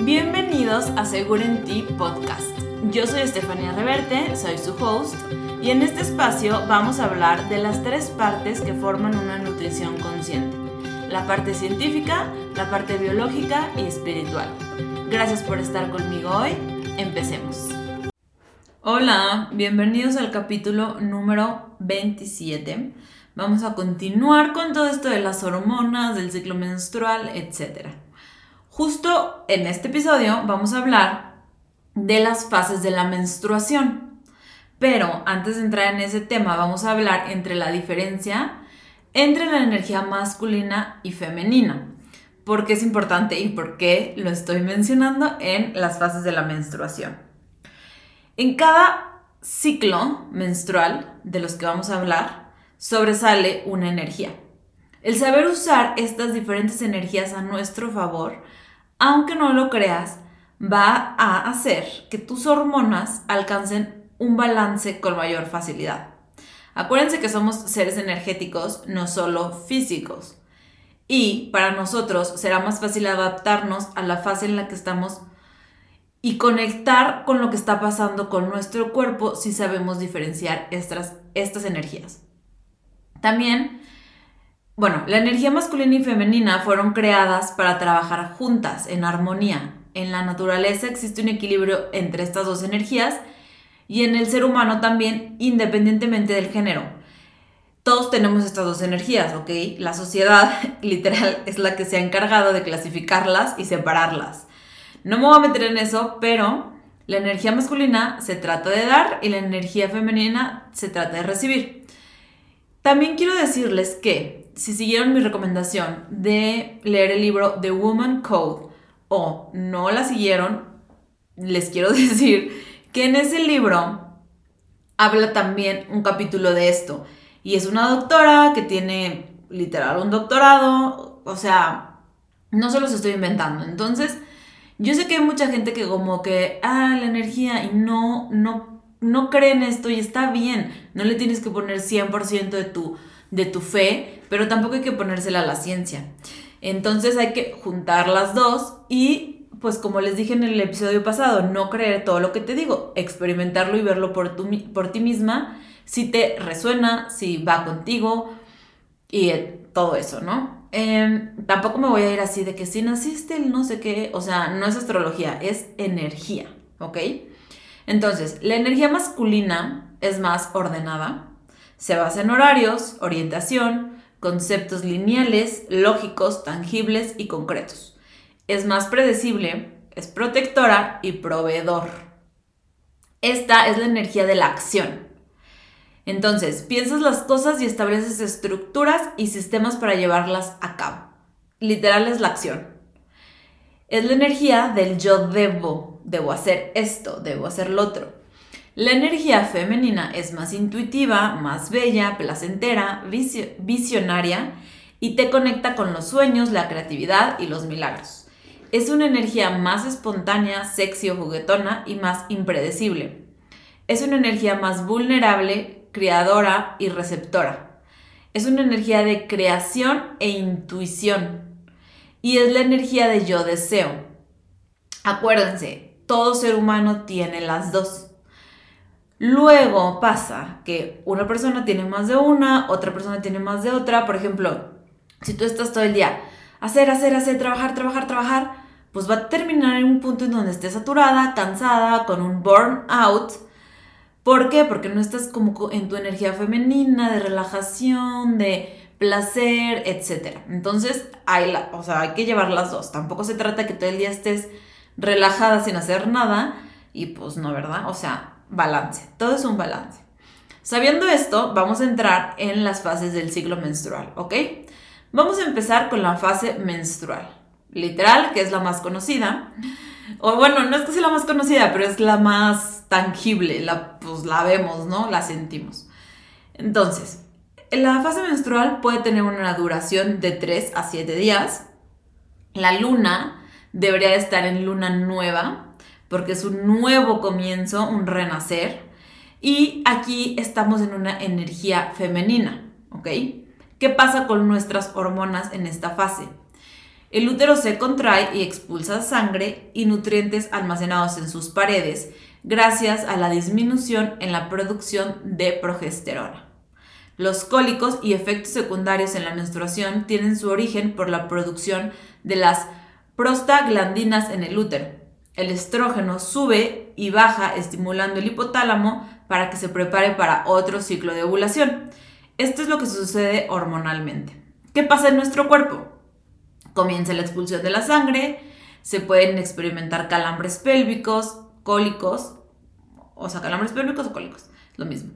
Bienvenidos a Seguro en Ti Podcast. Yo soy Estefanía Reverte, soy su host, y en este espacio vamos a hablar de las tres partes que forman una nutrición consciente. La parte científica, la parte biológica y espiritual. Gracias por estar conmigo hoy. Empecemos. Hola, bienvenidos al capítulo número 27. Vamos a continuar con todo esto de las hormonas, del ciclo menstrual, etc. Justo en este episodio vamos a hablar de las fases de la menstruación. Pero antes de entrar en ese tema, vamos a hablar entre la diferencia entre la energía masculina y femenina. ¿Por qué es importante y por qué lo estoy mencionando en las fases de la menstruación? En cada ciclo menstrual de los que vamos a hablar, sobresale una energía. El saber usar estas diferentes energías a nuestro favor aunque no lo creas, va a hacer que tus hormonas alcancen un balance con mayor facilidad. Acuérdense que somos seres energéticos, no solo físicos. Y para nosotros será más fácil adaptarnos a la fase en la que estamos y conectar con lo que está pasando con nuestro cuerpo si sabemos diferenciar estas, estas energías. También bueno, la energía masculina y femenina fueron creadas para trabajar juntas, en armonía. En la naturaleza existe un equilibrio entre estas dos energías y en el ser humano también, independientemente del género. Todos tenemos estas dos energías, ¿ok? La sociedad literal es la que se ha encargado de clasificarlas y separarlas. No me voy a meter en eso, pero la energía masculina se trata de dar y la energía femenina se trata de recibir. También quiero decirles que si siguieron mi recomendación de leer el libro The Woman Code o no la siguieron, les quiero decir que en ese libro habla también un capítulo de esto. Y es una doctora que tiene literal un doctorado, o sea, no se los estoy inventando. Entonces, yo sé que hay mucha gente que como que, ah, la energía y no, no, no cree en esto y está bien. No le tienes que poner 100% de tu de tu fe, pero tampoco hay que ponérsela a la ciencia. Entonces hay que juntar las dos y, pues como les dije en el episodio pasado, no creer todo lo que te digo, experimentarlo y verlo por, tu, por ti misma, si te resuena, si va contigo y todo eso, ¿no? Em, tampoco me voy a ir así de que si naciste el no sé qué, o sea, no es astrología, es energía, ¿ok? Entonces, la energía masculina es más ordenada, se basa en horarios, orientación, conceptos lineales, lógicos, tangibles y concretos. Es más predecible, es protectora y proveedor. Esta es la energía de la acción. Entonces, piensas las cosas y estableces estructuras y sistemas para llevarlas a cabo. Literal es la acción. Es la energía del yo debo, debo hacer esto, debo hacer lo otro. La energía femenina es más intuitiva, más bella, placentera, visionaria y te conecta con los sueños, la creatividad y los milagros. Es una energía más espontánea, sexy o juguetona y más impredecible. Es una energía más vulnerable, creadora y receptora. Es una energía de creación e intuición. Y es la energía de yo deseo. Acuérdense, todo ser humano tiene las dos. Luego pasa que una persona tiene más de una, otra persona tiene más de otra. Por ejemplo, si tú estás todo el día hacer, hacer, hacer, trabajar, trabajar, trabajar, pues va a terminar en un punto en donde estés saturada, cansada, con un burnout. ¿Por qué? Porque no estás como en tu energía femenina, de relajación, de placer, etc. Entonces, hay, o sea, hay que llevar las dos. Tampoco se trata que todo el día estés relajada sin hacer nada y pues no, ¿verdad? O sea, balance, todo es un balance. Sabiendo esto, vamos a entrar en las fases del ciclo menstrual, ¿ok? Vamos a empezar con la fase menstrual, literal, que es la más conocida. O bueno, no es que sea la más conocida, pero es la más tangible, la, pues la vemos, ¿no? La sentimos. Entonces, la fase menstrual puede tener una duración de 3 a 7 días. La luna debería estar en luna nueva, porque es un nuevo comienzo, un renacer. Y aquí estamos en una energía femenina, ¿ok? ¿Qué pasa con nuestras hormonas en esta fase? El útero se contrae y expulsa sangre y nutrientes almacenados en sus paredes gracias a la disminución en la producción de progesterona. Los cólicos y efectos secundarios en la menstruación tienen su origen por la producción de las prostaglandinas en el útero. El estrógeno sube y baja estimulando el hipotálamo para que se prepare para otro ciclo de ovulación. Esto es lo que sucede hormonalmente. ¿Qué pasa en nuestro cuerpo? Comienza la expulsión de la sangre, se pueden experimentar calambres pélvicos, cólicos, o sea, calambres pélvicos o cólicos, lo mismo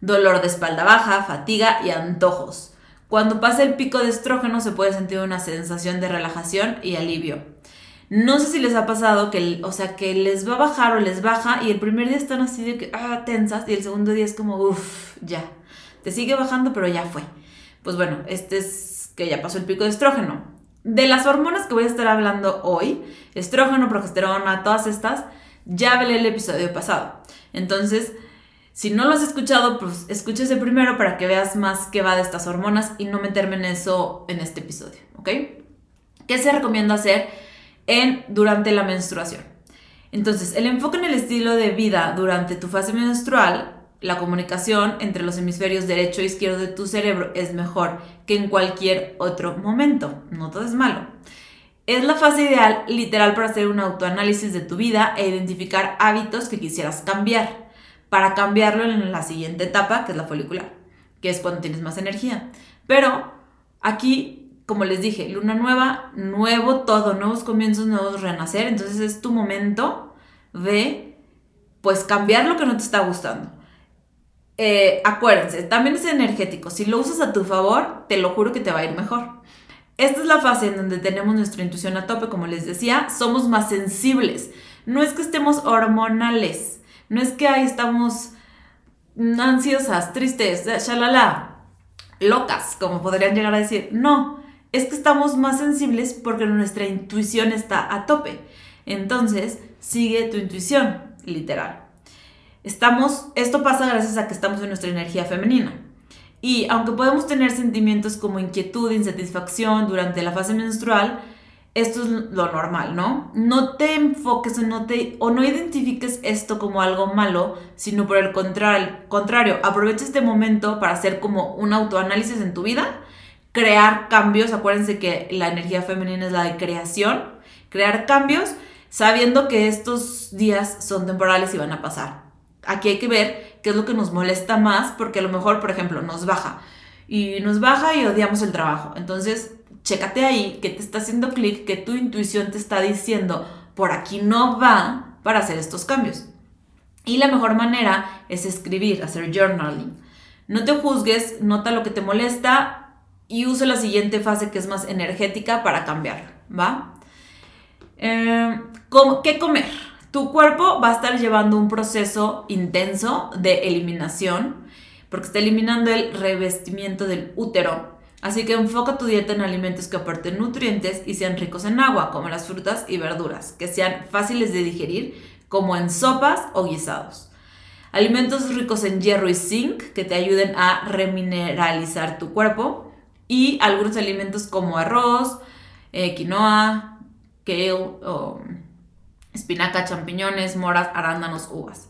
dolor de espalda baja, fatiga y antojos. Cuando pasa el pico de estrógeno se puede sentir una sensación de relajación y alivio. No sé si les ha pasado que, o sea, que les va a bajar o les baja y el primer día están así de que, ah, tensas y el segundo día es como, uff, ya. Te sigue bajando, pero ya fue. Pues bueno, este es que ya pasó el pico de estrógeno. De las hormonas que voy a estar hablando hoy, estrógeno, progesterona, todas estas, ya velé el episodio pasado. Entonces, si no lo has escuchado, pues escúchese primero para que veas más qué va de estas hormonas y no meterme en eso en este episodio, ¿ok? ¿Qué se recomienda hacer en, durante la menstruación? Entonces, el enfoque en el estilo de vida durante tu fase menstrual, la comunicación entre los hemisferios derecho e izquierdo de tu cerebro es mejor que en cualquier otro momento. No todo es malo. Es la fase ideal literal para hacer un autoanálisis de tu vida e identificar hábitos que quisieras cambiar para cambiarlo en la siguiente etapa, que es la folicular, que es cuando tienes más energía. Pero aquí, como les dije, luna nueva, nuevo todo, nuevos comienzos, nuevos renacer, entonces es tu momento de, pues, cambiar lo que no te está gustando. Eh, acuérdense, también es energético. Si lo usas a tu favor, te lo juro que te va a ir mejor. Esta es la fase en donde tenemos nuestra intuición a tope, como les decía, somos más sensibles. No es que estemos hormonales, no es que ahí estamos ansiosas, tristes, shalala, locas, como podrían llegar a decir. No, es que estamos más sensibles porque nuestra intuición está a tope. Entonces, sigue tu intuición, literal. Estamos, esto pasa gracias a que estamos en nuestra energía femenina. Y aunque podemos tener sentimientos como inquietud, insatisfacción durante la fase menstrual, esto es lo normal, ¿no? No te enfoques o no, te, o no identifiques esto como algo malo, sino por el contrario, contrario, aprovecha este momento para hacer como un autoanálisis en tu vida, crear cambios, acuérdense que la energía femenina es la de creación, crear cambios sabiendo que estos días son temporales y van a pasar. Aquí hay que ver qué es lo que nos molesta más, porque a lo mejor, por ejemplo, nos baja y nos baja y odiamos el trabajo. Entonces, chécate ahí que te está haciendo clic, que tu intuición te está diciendo, por aquí no va para hacer estos cambios. Y la mejor manera es escribir, hacer journaling. No te juzgues, nota lo que te molesta y usa la siguiente fase que es más energética para cambiarlo, ¿va? Eh, ¿Qué comer? Tu cuerpo va a estar llevando un proceso intenso de eliminación porque está eliminando el revestimiento del útero Así que enfoca tu dieta en alimentos que aporten nutrientes y sean ricos en agua, como las frutas y verduras, que sean fáciles de digerir, como en sopas o guisados. Alimentos ricos en hierro y zinc, que te ayuden a remineralizar tu cuerpo. Y algunos alimentos como arroz, eh, quinoa, kale, espinaca, champiñones, moras, arándanos, uvas.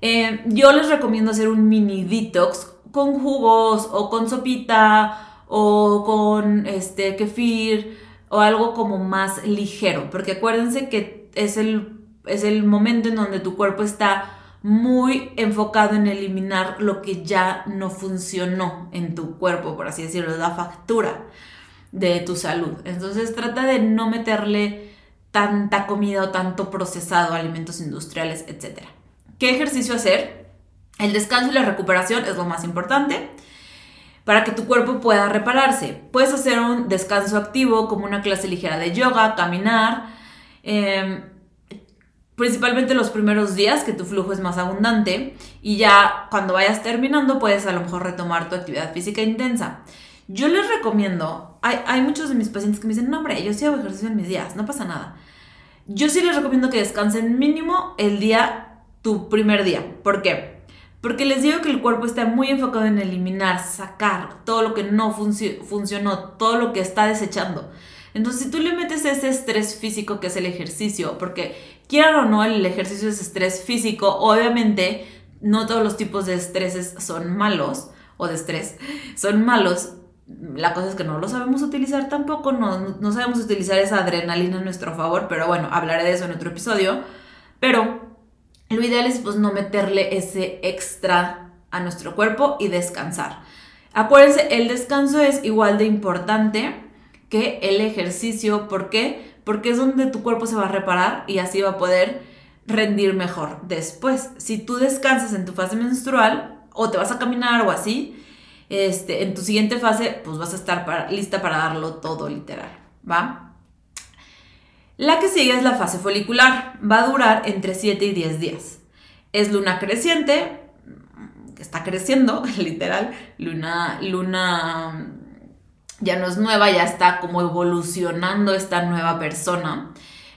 Eh, yo les recomiendo hacer un mini detox con jugos o con sopita o con este kefir o algo como más ligero, porque acuérdense que es el, es el momento en donde tu cuerpo está muy enfocado en eliminar lo que ya no funcionó en tu cuerpo, por así decirlo, la factura de tu salud. Entonces trata de no meterle tanta comida o tanto procesado, alimentos industriales, etc. ¿Qué ejercicio hacer? El descanso y la recuperación es lo más importante para que tu cuerpo pueda repararse. Puedes hacer un descanso activo como una clase ligera de yoga, caminar, em, principalmente los primeros días que tu flujo es más abundante y ya cuando vayas terminando puedes a lo mejor retomar tu actividad física intensa. Yo les recomiendo, hay, hay muchos de mis pacientes que me dicen, no hombre, yo sí hago ejercicio en mis días, no pasa nada. Yo sí les recomiendo que descansen mínimo el día, tu primer día. ¿Por qué? Porque les digo que el cuerpo está muy enfocado en eliminar, sacar todo lo que no funcionó, todo lo que está desechando. Entonces, si tú le metes ese estrés físico que es el ejercicio, porque quieran o no, el ejercicio es estrés físico, obviamente no todos los tipos de estreses son malos, o de estrés, son malos. La cosa es que no lo sabemos utilizar tampoco, no, no sabemos utilizar esa adrenalina a nuestro favor, pero bueno, hablaré de eso en otro episodio. Pero lo ideal es pues no meterle ese extra a nuestro cuerpo y descansar. Acuérdense, el descanso es igual de importante que el ejercicio. ¿Por qué? Porque es donde tu cuerpo se va a reparar y así va a poder rendir mejor después. Si tú descansas en tu fase menstrual o te vas a caminar o así, este, en tu siguiente fase pues vas a estar lista para darlo todo literal, ¿va? La que sigue es la fase folicular, va a durar entre 7 y 10 días. Es luna creciente, está creciendo, literal, luna, luna ya no es nueva, ya está como evolucionando esta nueva persona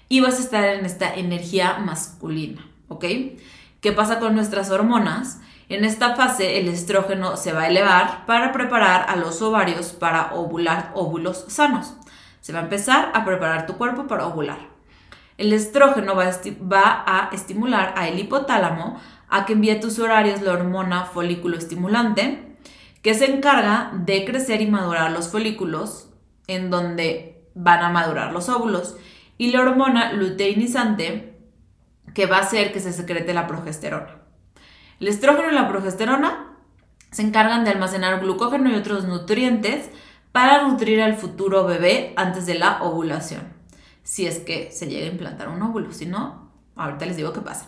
y vas a estar en esta energía masculina, ¿ok? ¿Qué pasa con nuestras hormonas? En esta fase el estrógeno se va a elevar para preparar a los ovarios para ovular óvulos sanos. Se va a empezar a preparar tu cuerpo para ovular. El estrógeno va a, estimular a el hipotálamo a que envíe a tus horarios la hormona folículo estimulante, que se encarga de crecer y madurar los folículos en donde van a madurar los óvulos, y la hormona luteinizante, que va a hacer que se secrete la progesterona. El estrógeno y la progesterona se encargan de almacenar glucógeno y otros nutrientes para nutrir al futuro bebé antes de la ovulación. Si es que se llega a implantar un óvulo, si no, ahorita les digo qué pasa.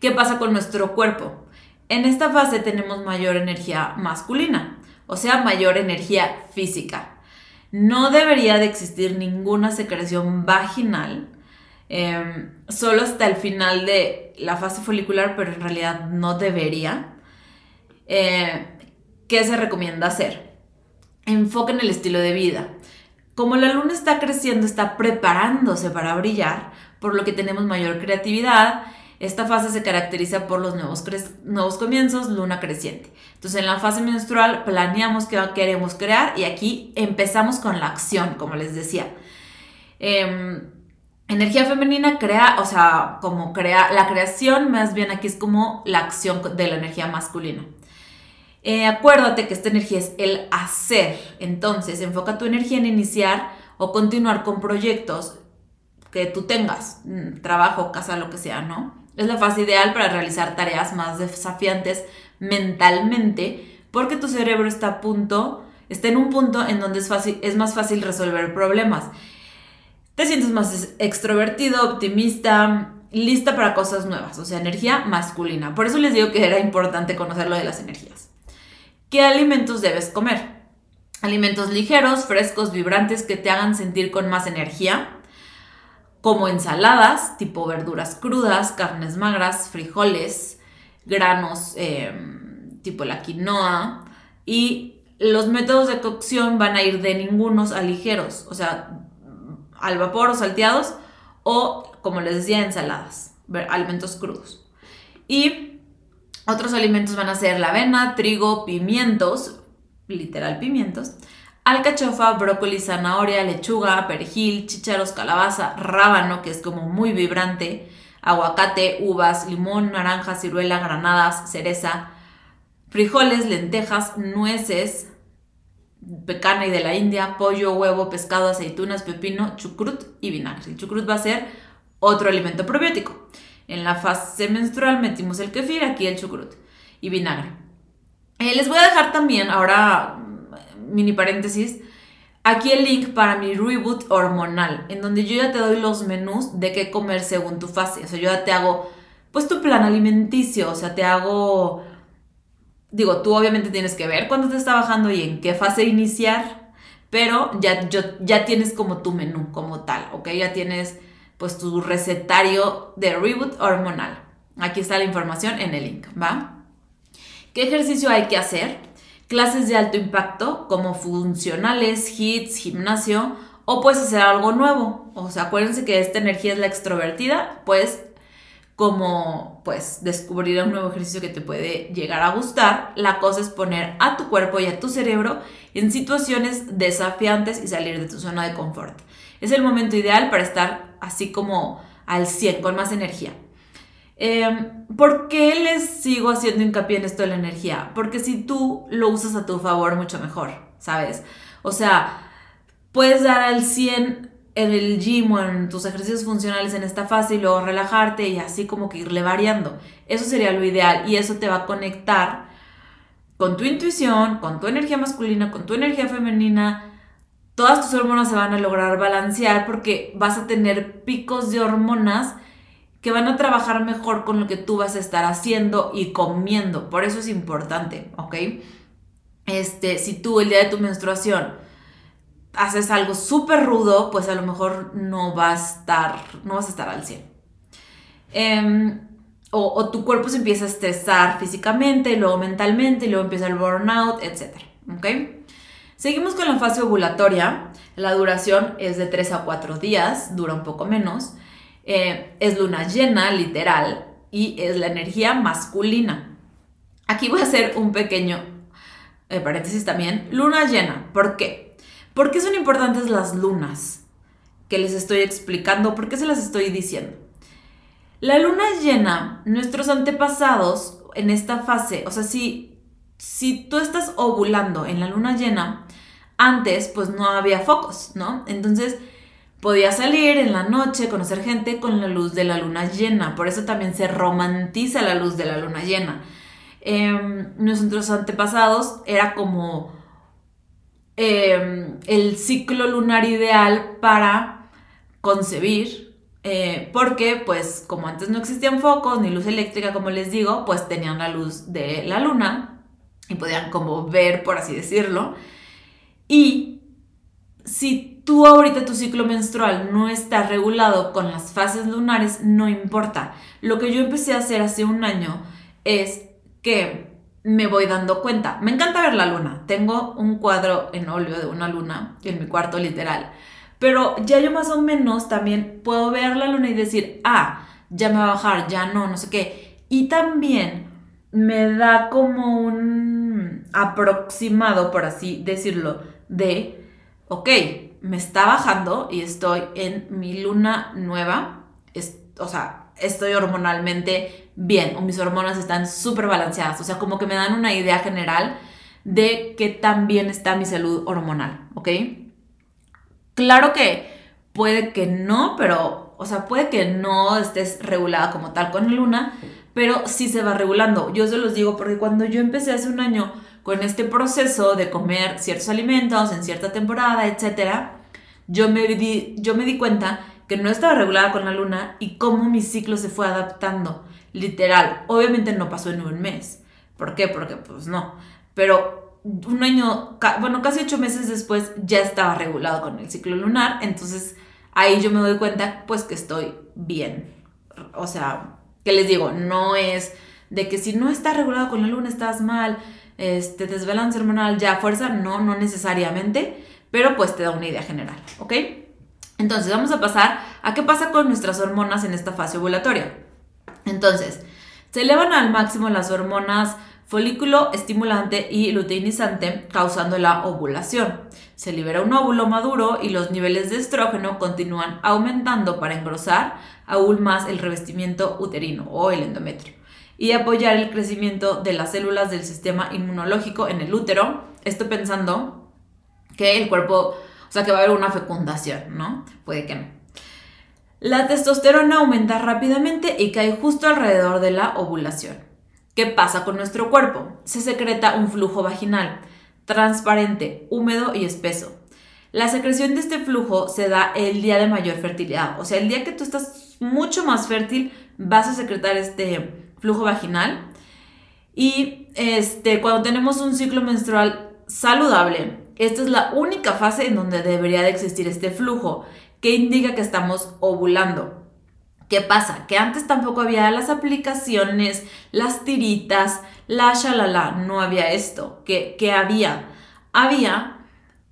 ¿Qué pasa con nuestro cuerpo? En esta fase tenemos mayor energía masculina, o sea, mayor energía física. No debería de existir ninguna secreción vaginal Em, solo hasta el final de la fase folicular, pero en realidad no debería. Eh, ¿Qué se recomienda hacer? Enfoque en el estilo de vida. Como la luna está creciendo, está preparándose para brillar, por lo que tenemos mayor creatividad. Esta fase se caracteriza por los nuevos, nuevos comienzos, luna creciente. Entonces en la fase menstrual planeamos qué queremos crear y aquí empezamos con la acción, como les decía. Eh, Energía femenina crea, o sea, como crea, la creación más bien aquí es como la acción de la energía masculina. Eh, acuérdate que esta energía es el hacer, entonces enfoca tu energía en iniciar o continuar con proyectos que tú tengas, mm, trabajo, casa, lo que sea, ¿no? Es la fase ideal para realizar tareas más desafiantes mentalmente porque tu cerebro está a punto, está en un punto en donde es, fácil, es más fácil resolver problemas te sientes más extrovertido, optimista, lista para cosas nuevas, o sea, energía masculina. Por eso les digo que era importante conocer lo de las energías. ¿Qué alimentos debes comer? Alimentos ligeros, frescos, vibrantes que te hagan sentir con más energía, como ensaladas, tipo verduras crudas, carnes magras, frijoles, granos, em, tipo la quinoa, y los métodos de cocción van a ir de ningunos a ligeros, o sea, al vapor o salteados o, como les decía, ensaladas, alimentos crudos. Y otros alimentos van a ser la avena, trigo, pimientos, literal pimientos, alcachofa, brócoli, zanahoria, lechuga, perejil, chícharos, calabaza, rábano, que es como muy vibrante, aguacate, uvas, limón, naranja, ciruela, granadas, cereza, frijoles, lentejas, nueces, pecana y de la India, pollo, huevo, pescado, aceitunas, pepino, chucrut y vinagre. El chucrut va a ser otro alimento probiótico. En la fase menstrual metimos el kefir, aquí el chucrut y vinagre. Eh, les voy a dejar también, ahora mini paréntesis, aquí el link para mi reboot hormonal, en donde yo ya te doy los menús de qué comer según tu fase. O sea, yo ya te hago pues tu plan alimenticio, o sea, te hago digo, tú obviamente tienes que ver cuándo te está bajando y en qué fase iniciar, pero ya, ya tienes como tu menú como tal, ¿ok? Ya tienes pues tu recetario de reboot hormonal. Aquí está la información en el link, ¿va? ¿Qué ejercicio hay que hacer? Clases de alto impacto como funcionales, hits, gimnasio o puedes hacer algo nuevo. O sea, acuérdense que esta energía es la extrovertida, pues como pues descubrir un nuevo ejercicio que te puede llegar a gustar. La cosa es poner a tu cuerpo y a tu cerebro en situaciones desafiantes y salir de tu zona de confort. Es el momento ideal para estar así como al 100, con más energía. Em, ¿Por qué les sigo haciendo hincapié en esto de la energía? Porque si tú lo usas a tu favor, mucho mejor, ¿sabes? O sea, puedes dar al 100 en el gym o en tus ejercicios funcionales en esta fase y luego relajarte y así como que irle variando. Eso sería lo ideal y eso te va a conectar con tu intuición, con tu energía masculina, con tu energía femenina. Todas tus hormonas se van a lograr balancear porque vas a tener picos de hormonas que van a trabajar mejor con lo que tú vas a estar haciendo y comiendo. Por eso es importante, ¿ok? Este, si tú el día de tu menstruación haces algo súper rudo, pues a lo mejor no va a estar, no vas a estar al 100. Em, o, tu cuerpo se empieza a estresar físicamente, luego mentalmente, y luego empieza el burnout, etc. ¿Ok? Seguimos con la fase ovulatoria. La duración es de 3 a 4 días, dura un poco menos. Eh, es luna llena, literal, y es la energía masculina. Aquí voy a hacer un pequeño eh, paréntesis también. Luna llena, ¿por qué? ¿Por qué son importantes las lunas? Que les estoy explicando, ¿por qué se las estoy diciendo? La luna llena, nuestros antepasados en esta fase, o sea, si, si tú estás ovulando en la luna llena, antes pues no había focos, ¿no? Entonces podías salir en la noche, conocer gente con la luz de la luna llena, por eso también se romantiza la luz de la luna llena. Em, nuestros antepasados era como Em, el ciclo lunar ideal para concebir, eh, porque pues como antes no existían focos ni luz eléctrica, como les digo, pues tenían la luz de la luna y podían como ver, por así decirlo. Y si tú ahorita tu ciclo menstrual no está regulado con las fases lunares, no importa. Lo que yo empecé a hacer hace un año es que me voy dando cuenta. Me encanta ver la luna. Tengo un cuadro en óleo de una luna en mi cuarto literal. Pero ya yo más o menos también puedo ver la luna y decir, ah, ya me va a bajar, ya no, no sé qué. Y también me da como un aproximado, por así decirlo, de, ok, me está bajando y estoy en mi luna nueva. o sea, estoy hormonalmente bien o mis hormonas están súper balanceadas. O sea, como que me dan una idea general de qué tan bien está mi salud hormonal, ¿ok? Claro que puede que no, pero, o sea, puede que no estés regulada como tal con la luna, pero sí se va regulando. Yo se los digo porque cuando yo empecé hace un año con este proceso de comer ciertos alimentos en cierta temporada, etcétera, yo me di, yo me di cuenta que no estaba regulada con la luna y cómo mi ciclo se fue adaptando. Literal, obviamente no pasó en un mes. ¿Por qué? Porque pues no. Pero un año, bueno, casi ocho meses después ya estaba regulado con el ciclo lunar. Entonces ahí yo me doy cuenta pues que estoy bien. O sea, ¿qué les digo? No es de que si no está regulado con la luna estás mal, este desbalance hormonal ya fuerza, no, no necesariamente, pero pues te da una idea general, ¿ok? Entonces vamos a pasar a qué pasa con nuestras hormonas en esta fase ovulatoria. Entonces, se elevan al máximo las hormonas folículo estimulante y luteinizante, causando la ovulación. Se libera un óvulo maduro y los niveles de estrógeno continúan aumentando para engrosar aún más el revestimiento uterino o el endometrio y apoyar el crecimiento de las células del sistema inmunológico en el útero. Esto pensando que el cuerpo o sea que va a haber una fecundación, ¿no? Puede que no. La testosterona aumenta rápidamente y cae justo alrededor de la ovulación. ¿Qué pasa con nuestro cuerpo? Se secreta un flujo vaginal, transparente, húmedo y espeso. La secreción de este flujo se da el día de mayor fertilidad. O sea, el día que tú estás mucho más fértil, vas a secretar este flujo vaginal. Y este, cuando tenemos un ciclo menstrual saludable, esta es la única fase en donde debería de existir este flujo, que indica que estamos ovulando. ¿Qué pasa? Que antes tampoco había las aplicaciones, las tiritas, la shalala, no había esto. ¿Qué, qué había? Había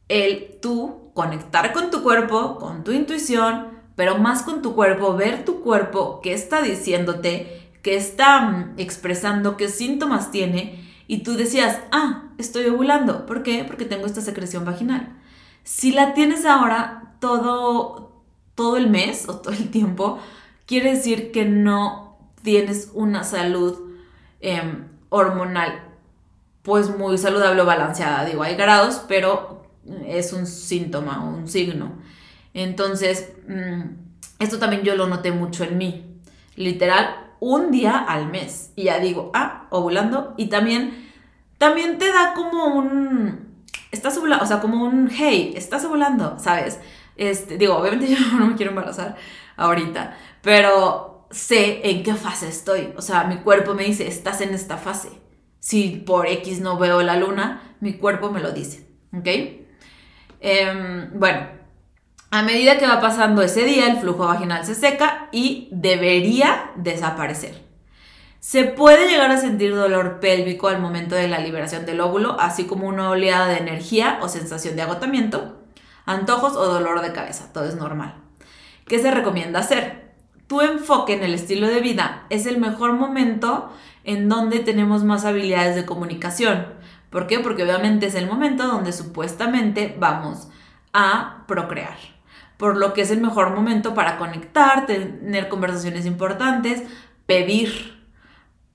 el tú conectar con tu cuerpo, con tu intuición, pero más con tu cuerpo, ver tu cuerpo, qué está diciéndote, qué está mm, expresando, qué síntomas tiene y tú decías, ah, estoy ovulando. ¿Por qué? Porque tengo esta secreción vaginal. Si la tienes ahora, todo, todo el mes o todo el tiempo, quiere decir que no tienes una salud em, hormonal pues muy saludable o balanceada. Digo, hay grados, pero es un síntoma, un signo. Entonces, mm, esto también yo lo noté mucho en mí. Literal, un día al mes. Y ya digo, ah, ovulando. Y también, también te da como un... Estás ovulando, o sea, como un, hey, estás ovulando, ¿sabes? Este, digo, obviamente yo no me quiero embarazar ahorita, pero sé en qué fase estoy. O sea, mi cuerpo me dice, estás en esta fase. Si por X no veo la luna, mi cuerpo me lo dice. ¿Ok? Em, bueno, a medida que va pasando ese día, el flujo vaginal se seca y debería desaparecer. Se puede llegar a sentir dolor pélvico al momento de la liberación del óvulo, así como una oleada de energía o sensación de agotamiento, antojos o dolor de cabeza, todo es normal. ¿Qué se recomienda hacer? Tu enfoque en el estilo de vida es el mejor momento en donde tenemos más habilidades de comunicación. ¿Por qué? Porque obviamente es el momento donde supuestamente vamos a procrear. Por lo que es el mejor momento para conectar, tener conversaciones importantes, pedir.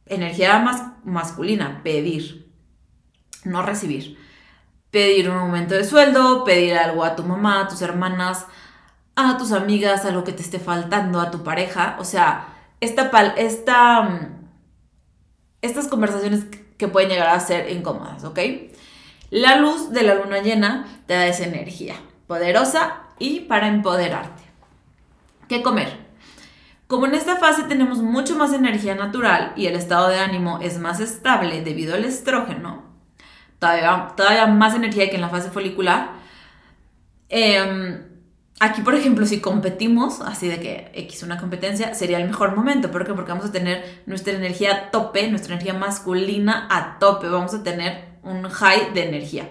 Energía más masculina, pedir, no recibir. Pedir un aumento de sueldo, pedir algo a tu mamá, a tus hermanas, a tus amigas, algo que te esté faltando, a tu pareja. O sea, esta, esta estas conversaciones que pueden llegar a ser incómodas, ¿ok? La luz de la luna llena te da esa energía poderosa y para empoderarte. ¿Qué comer? Como en esta fase tenemos mucho más energía natural y el estado de ánimo es más estable debido al estrógeno, todavía, todavía más energía que en la fase folicular, eh, Aquí, por ejemplo, si competimos, así de que X una competencia, sería el mejor momento. ¿Por qué? Porque vamos a tener nuestra energía a tope, nuestra energía masculina a tope. Vamos a tener un high de energía.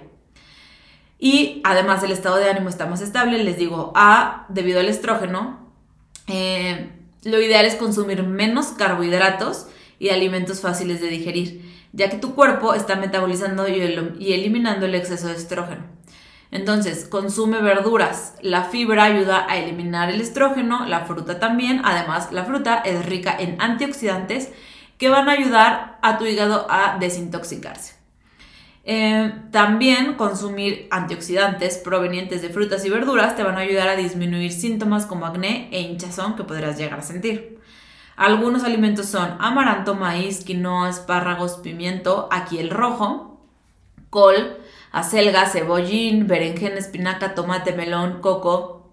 Y además el estado de ánimo está más estable. Les digo, A, debido al estrógeno, eh, lo ideal es consumir menos carbohidratos y alimentos fáciles de digerir, ya que tu cuerpo está metabolizando y eliminando el exceso de estrógeno. Entonces, consume verduras. La fibra ayuda a eliminar el estrógeno, la fruta también. Además, la fruta es rica en antioxidantes que van a ayudar a tu hígado a desintoxicarse. Eh, también consumir antioxidantes provenientes de frutas y verduras te van a ayudar a disminuir síntomas como acné e hinchazón que podrás llegar a sentir. Algunos alimentos son amaranto, maíz, quinoa, espárragos, pimiento, aquí el rojo, col, acelga, cebollín, berenjena, espinaca, tomate, melón, coco,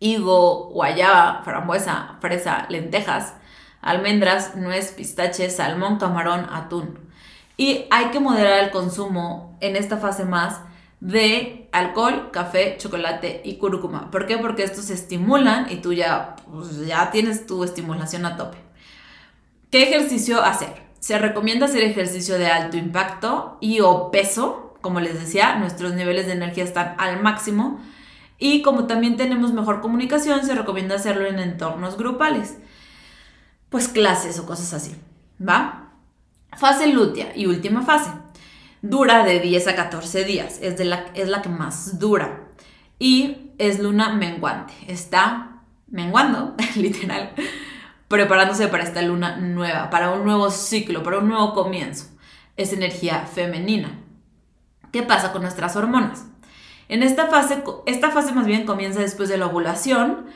higo, guayaba, frambuesa, fresa, lentejas, almendras, nuez, pistache, salmón, camarón, atún. Y hay que moderar el consumo en esta fase más de alcohol, café, chocolate y cúrcuma. ¿Por qué? Porque estos estimulan y tú ya, pues, ya tienes tu estimulación a tope. ¿Qué ejercicio hacer? Se recomienda hacer ejercicio de alto impacto y o peso como les decía, nuestros niveles de energía están al máximo. Y como también tenemos mejor comunicación, se recomienda hacerlo en entornos grupales. Pues clases o cosas así. ¿Va? Fase lútea y última fase. Dura de 10 a 14 días. Es, la, es la que más dura. Y es luna menguante. Está menguando, literal, preparándose para esta luna nueva, para un nuevo ciclo, para un nuevo comienzo. Es energía femenina. ¿Qué pasa con nuestras hormonas? En esta fase, esta fase más bien comienza después de la ovulación,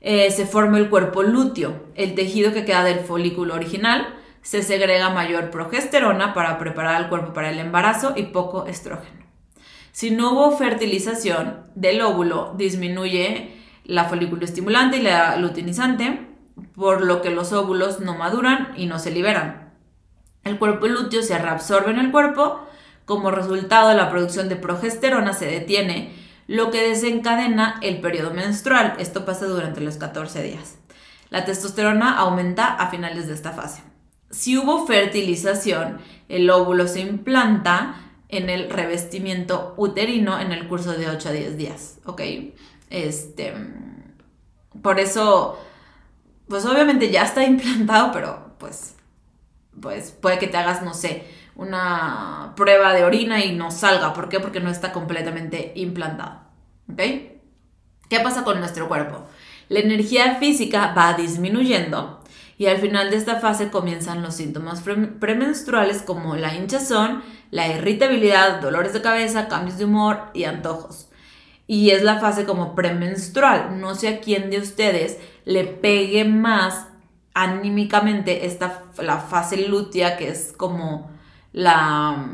eh, se forma el cuerpo lúteo, el tejido que queda del folículo original, se segrega mayor progesterona para preparar al cuerpo para el embarazo y poco estrógeno. Si no hubo fertilización del óvulo, disminuye la folículo estimulante y la luteinizante, por lo que los óvulos no maduran y no se liberan. El cuerpo lúteo se reabsorbe en el cuerpo como resultado, la producción de progesterona se detiene, lo que desencadena el periodo menstrual. Esto pasa durante los 14 días. La testosterona aumenta a finales de esta fase. Si hubo fertilización, el óvulo se implanta en el revestimiento uterino en el curso de 8 a 10 días, ¿ok? Este, por eso, pues obviamente ya está implantado, pero pues, pues puede que te hagas, no sé, una prueba de orina y no salga. ¿Por qué? Porque no está completamente implantado. ¿Ok? ¿Qué pasa con nuestro cuerpo? La energía física va disminuyendo y al final de esta fase comienzan los síntomas premenstruales como la hinchazón, la irritabilidad, dolores de cabeza, cambios de humor y antojos. Y es la fase como premenstrual. No sé a quién de ustedes le pegue más anímicamente esta, la fase lútea, que es como la,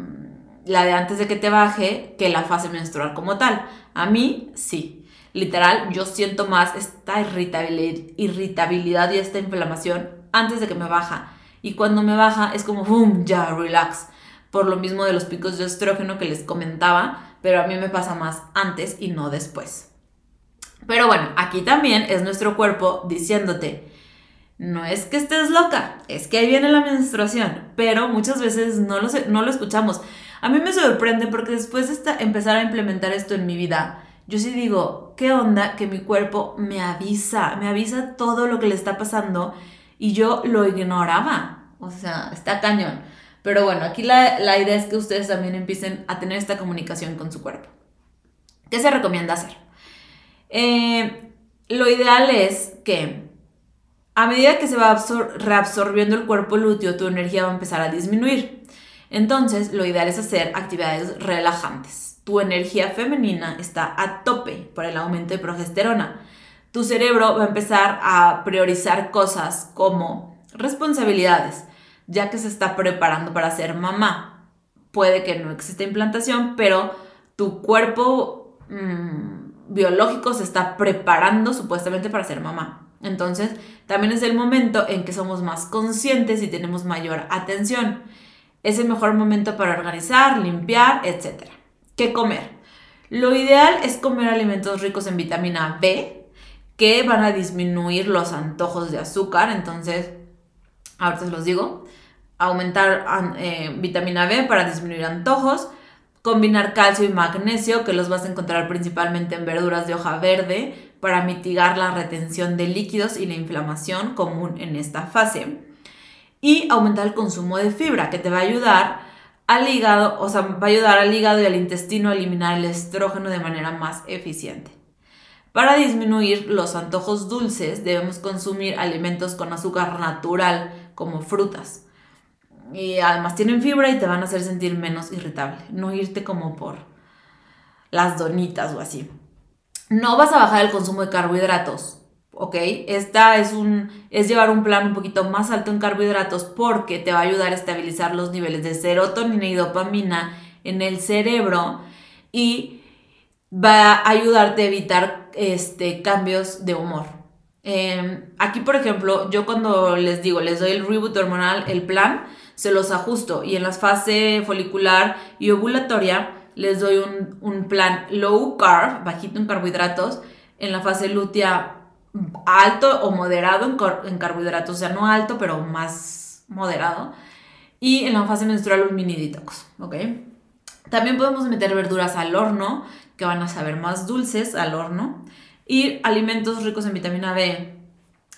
la de antes de que te baje, que la fase menstrual como tal. A mí sí. Literal, yo siento más esta irritabilidad y esta inflamación antes de que me baja. Y cuando me baja es como, boom, ya, relax. Por lo mismo de los picos de estrógeno que les comentaba, pero a mí me pasa más antes y no después. Pero bueno, aquí también es nuestro cuerpo diciéndote, no es que estés loca, es que ahí viene la menstruación, pero muchas veces no lo, no lo escuchamos. A mí me sorprende porque después de empezar a implementar esto en mi vida, yo sí digo, ¿qué onda que mi cuerpo me avisa? Me avisa todo lo que le está pasando y yo lo ignoraba. O sea, está cañón. Pero bueno, aquí la, idea es que ustedes también empiecen a tener esta comunicación con su cuerpo. ¿Qué se recomienda hacer? Eh, lo ideal es que a medida que se va reabsorbiendo el cuerpo lúteo, tu energía va a empezar a disminuir. Entonces, lo ideal es hacer actividades relajantes tu energía femenina está a tope por el aumento de progesterona. Tu cerebro va a empezar a priorizar cosas como responsabilidades, ya que se está preparando para ser mamá. Puede que no exista implantación, pero tu cuerpo mm, biológico se está preparando supuestamente para ser mamá. Entonces, también es el momento en que somos más conscientes y tenemos mayor atención. Es el mejor momento para organizar, limpiar, etc. ¿Qué comer? Lo ideal es comer alimentos ricos en vitamina B, que van a disminuir los antojos de azúcar. Entonces, ahorita se los digo, aumentar eh, vitamina B para disminuir antojos, combinar calcio y magnesio, que los vas a encontrar principalmente en verduras de hoja verde, para mitigar la retención de líquidos y la inflamación común en esta fase. Y aumentar el consumo de fibra, que te va a ayudar al hígado, o sea, va a ayudar al hígado y al intestino a eliminar el estrógeno de manera más eficiente. Para disminuir los antojos dulces debemos consumir alimentos con azúcar natural como frutas. Y además tienen fibra y te van a hacer sentir menos irritable, no irte como por las donitas o así. No vas a bajar el consumo de carbohidratos, ¿ok? Esta es, un, es llevar un plan un poquito más alto en carbohidratos porque te va a ayudar a estabilizar los niveles de serotonina y dopamina en el cerebro y va a ayudarte a evitar este, cambios de humor. Em, aquí, por ejemplo, yo cuando les digo, les doy el reboot hormonal, el plan, se los ajusto y en la fase folicular y ovulatoria les doy un, un plan low carb, bajito en carbohidratos, en la fase lútea alto o moderado en, carbohidratos, o sea, no alto, pero más moderado. Y en la fase menstrual un mini detox, ¿ok? También podemos meter verduras al horno, que van a saber más dulces al horno. Y alimentos ricos en vitamina B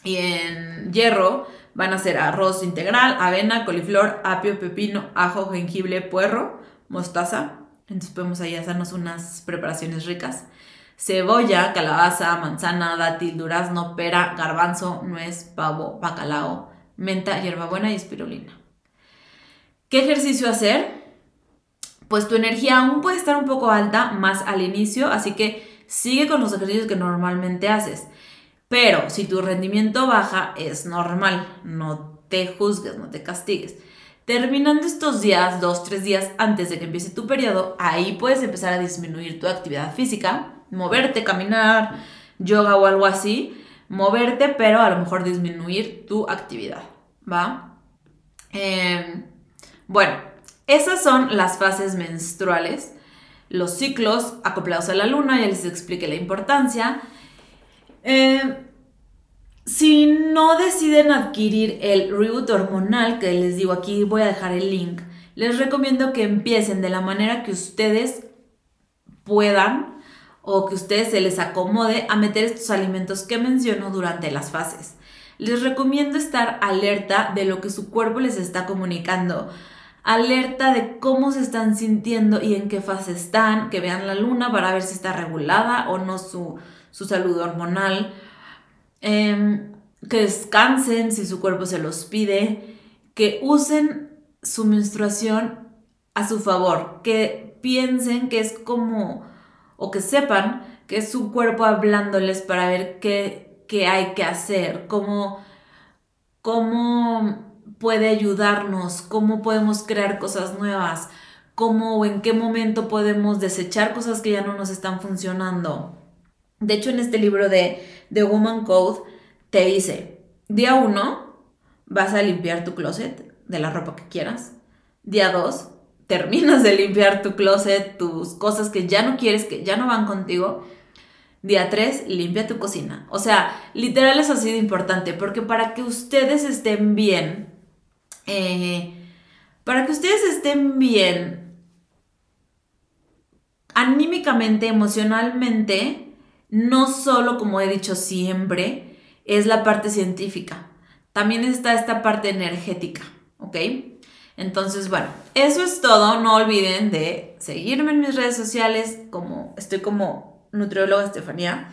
y en hierro van a ser arroz integral, avena, coliflor, apio, pepino, ajo, jengibre, puerro, mostaza. Entonces podemos ahí hacernos unas preparaciones ricas cebolla, calabaza, manzana, dátil, durazno, pera, garbanzo, nuez, pavo, bacalao, menta, hierbabuena y espirulina. ¿Qué ejercicio hacer? Pues tu energía aún puede estar un poco alta más al inicio, así que sigue con los ejercicios que normalmente haces. Pero si tu rendimiento baja, es normal, no te juzgues, no te castigues. Terminando estos días, dos, tres días antes de que empiece tu periodo, ahí puedes empezar a disminuir tu actividad física moverte, caminar, yoga o algo así, moverte, pero a lo mejor disminuir tu actividad, ¿va? Em, bueno, esas son las fases menstruales, los ciclos acoplados a la luna, ya les expliqué la importancia. Em, si no deciden adquirir el reboot hormonal, que les digo aquí, voy a dejar el link, les recomiendo que empiecen de la manera que ustedes puedan o que ustedes se les acomode a meter estos alimentos que menciono durante las fases. Les recomiendo estar alerta de lo que su cuerpo les está comunicando, alerta de cómo se están sintiendo y en qué fase están, que vean la luna para ver si está regulada o no su, su salud hormonal. em, que descansen si su cuerpo se los pide, que usen su menstruación a su favor, que piensen que es como, o que sepan que es su cuerpo hablándoles para ver qué, qué hay que hacer, cómo, cómo puede ayudarnos, cómo podemos crear cosas nuevas, cómo o en qué momento podemos desechar cosas que ya no nos están funcionando. De hecho, en este libro de The Woman Code te dice, día uno, vas a limpiar tu closet de la ropa que quieras. Día dos, terminas de limpiar tu closet, tus cosas que ya no quieres, que ya no van contigo. Día 3, limpia tu cocina. O sea, literal eso ha sido importante porque para que ustedes estén bien, eh, para que ustedes estén bien anímicamente, emocionalmente, no solo, como he dicho siempre, es la parte científica. También está esta parte energética, ¿ok? Entonces, bueno, eso es todo. No olviden de seguirme en mis redes sociales, como estoy como nutrióloga Estefanía.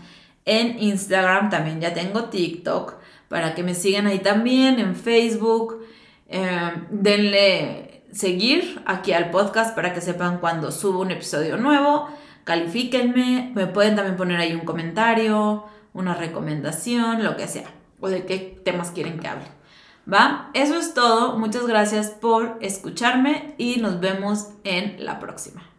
En Instagram también ya tengo TikTok para que me sigan ahí también, en Facebook. Eh, denle seguir aquí al podcast para que sepan cuando subo un episodio nuevo. Califíquenme, me pueden también poner ahí un comentario, una recomendación, lo que sea, o de qué temas quieren que hable. ¿Va? Eso es todo. Muchas gracias por escucharme y nos vemos en la próxima.